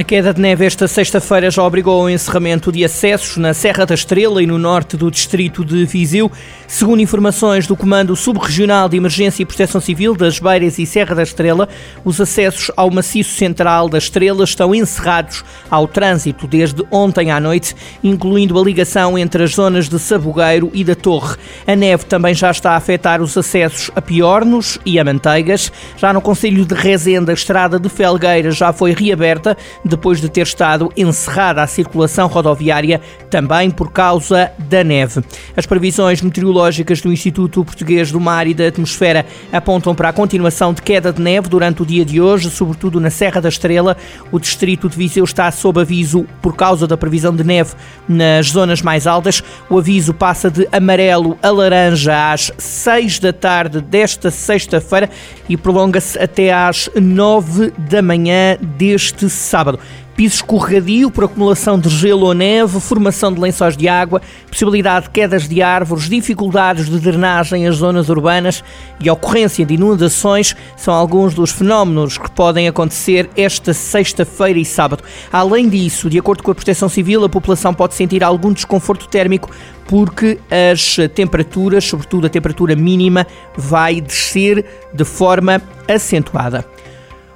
A queda de neve esta sexta-feira já obrigou ao encerramento de acessos na Serra da Estrela e no norte do distrito de Viseu. Segundo informações do Comando Subregional de Emergência e Proteção Civil das Beiras e Serra da Estrela, os acessos ao maciço central da Estrela estão encerrados ao trânsito desde ontem à noite, incluindo a ligação entre as zonas de Sabugueiro e da Torre. A neve também já está a afetar os acessos a Piornos e a Manteigas. Já no Conselho de Rezende, a estrada de Felgueiras já foi reaberta depois de ter estado encerrada a circulação rodoviária também por causa da neve. As previsões meteorológicas do Instituto Português do Mar e da Atmosfera apontam para a continuação de queda de neve durante o dia de hoje, sobretudo na Serra da Estrela. O distrito de Viseu está sob aviso por causa da previsão de neve nas zonas mais altas. O aviso passa de amarelo a laranja às 6 da tarde desta sexta-feira e prolonga-se até às 9 da manhã deste sábado piso escorregadio por acumulação de gelo ou neve, formação de lençóis de água, possibilidade de quedas de árvores, dificuldades de drenagem às zonas urbanas e ocorrência de inundações são alguns dos fenómenos que podem acontecer esta sexta-feira e sábado. Além disso, de acordo com a Proteção Civil, a população pode sentir algum desconforto térmico porque as temperaturas, sobretudo a temperatura mínima, vai descer de forma acentuada.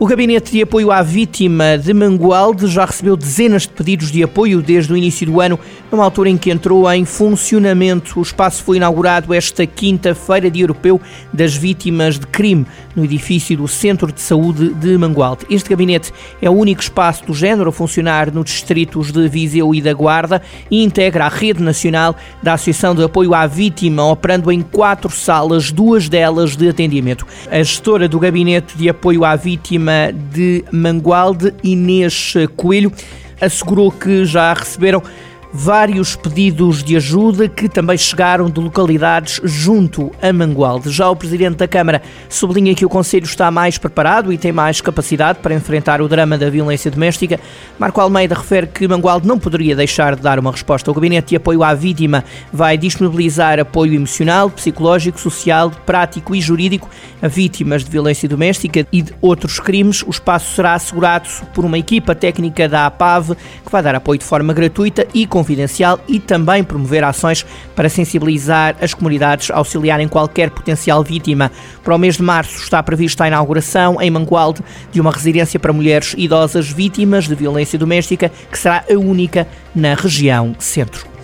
O Gabinete de Apoio à Vítima de Mangualde já recebeu dezenas de pedidos de apoio desde o início do ano, numa altura em que entrou em funcionamento. O espaço foi inaugurado esta quinta-feira, de Europeu das Vítimas de Crime, no edifício do Centro de Saúde de Mangualde. Este gabinete é o único espaço do género a funcionar nos distritos de Viseu e da Guarda e integra a rede nacional da Associação de Apoio à Vítima, operando em quatro salas, duas delas de atendimento. A gestora do Gabinete de Apoio à Vítima de Mangualde, Inês Coelho, assegurou que já receberam vários pedidos de ajuda que também chegaram de localidades junto a Mangualde. Já o Presidente da Câmara sublinha que o Conselho está mais preparado e tem mais capacidade para enfrentar o drama da violência doméstica. Marco Almeida refere que Mangualde não poderia deixar de dar uma resposta. O Gabinete de Apoio à Vítima vai disponibilizar apoio emocional, psicológico, social, prático e jurídico a vítimas de violência doméstica e de outros crimes. O espaço será assegurado por uma equipa técnica da APAV que vai dar apoio de forma gratuita e com confidencial e também promover ações para sensibilizar as comunidades, auxiliarem qualquer potencial vítima. Para o mês de março está prevista a inauguração em Mangualde de uma residência para mulheres idosas vítimas de violência doméstica, que será a única na região centro.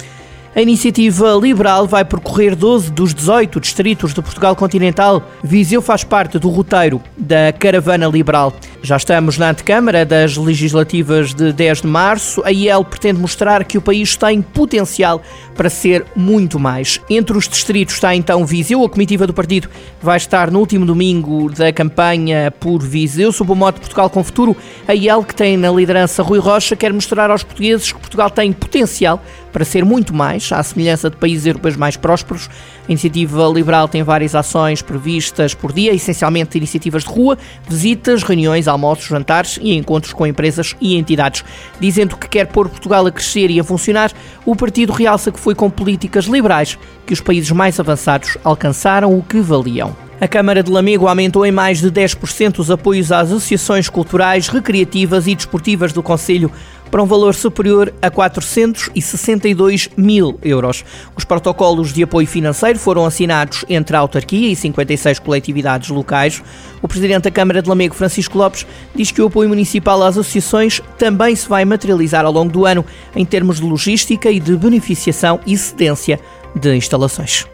A iniciativa liberal vai percorrer 12 dos 18 distritos de Portugal continental. Viseu faz parte do roteiro da Caravana Liberal. Já estamos na antecâmara das legislativas de 10 de março. A IEL pretende mostrar que o país tem potencial para ser muito mais. Entre os distritos está então Viseu. A comitiva do partido vai estar no último domingo da campanha por Viseu, sob o mote Portugal com Futuro. A IEL, que tem na liderança Rui Rocha, quer mostrar aos portugueses que Portugal tem potencial para ser muito mais, à semelhança de países europeus mais prósperos. A iniciativa liberal tem várias ações previstas por dia, essencialmente iniciativas de rua, visitas, reuniões, almoços, jantares e encontros com empresas e entidades. Dizendo que quer pôr Portugal a crescer e a funcionar, o partido realça que foi com políticas liberais que os países mais avançados alcançaram o que valiam. A Câmara de Lamego aumentou em mais de 10% os apoios às associações culturais, recreativas e desportivas do Conselho para um valor superior a 462 mil euros. Os protocolos de apoio financeiro foram assinados entre a autarquia e 56 coletividades locais. O presidente da Câmara de Lamego, Francisco Lopes, diz que o apoio municipal às associações também se vai materializar ao longo do ano em termos de logística e de beneficiação e cedência de instalações.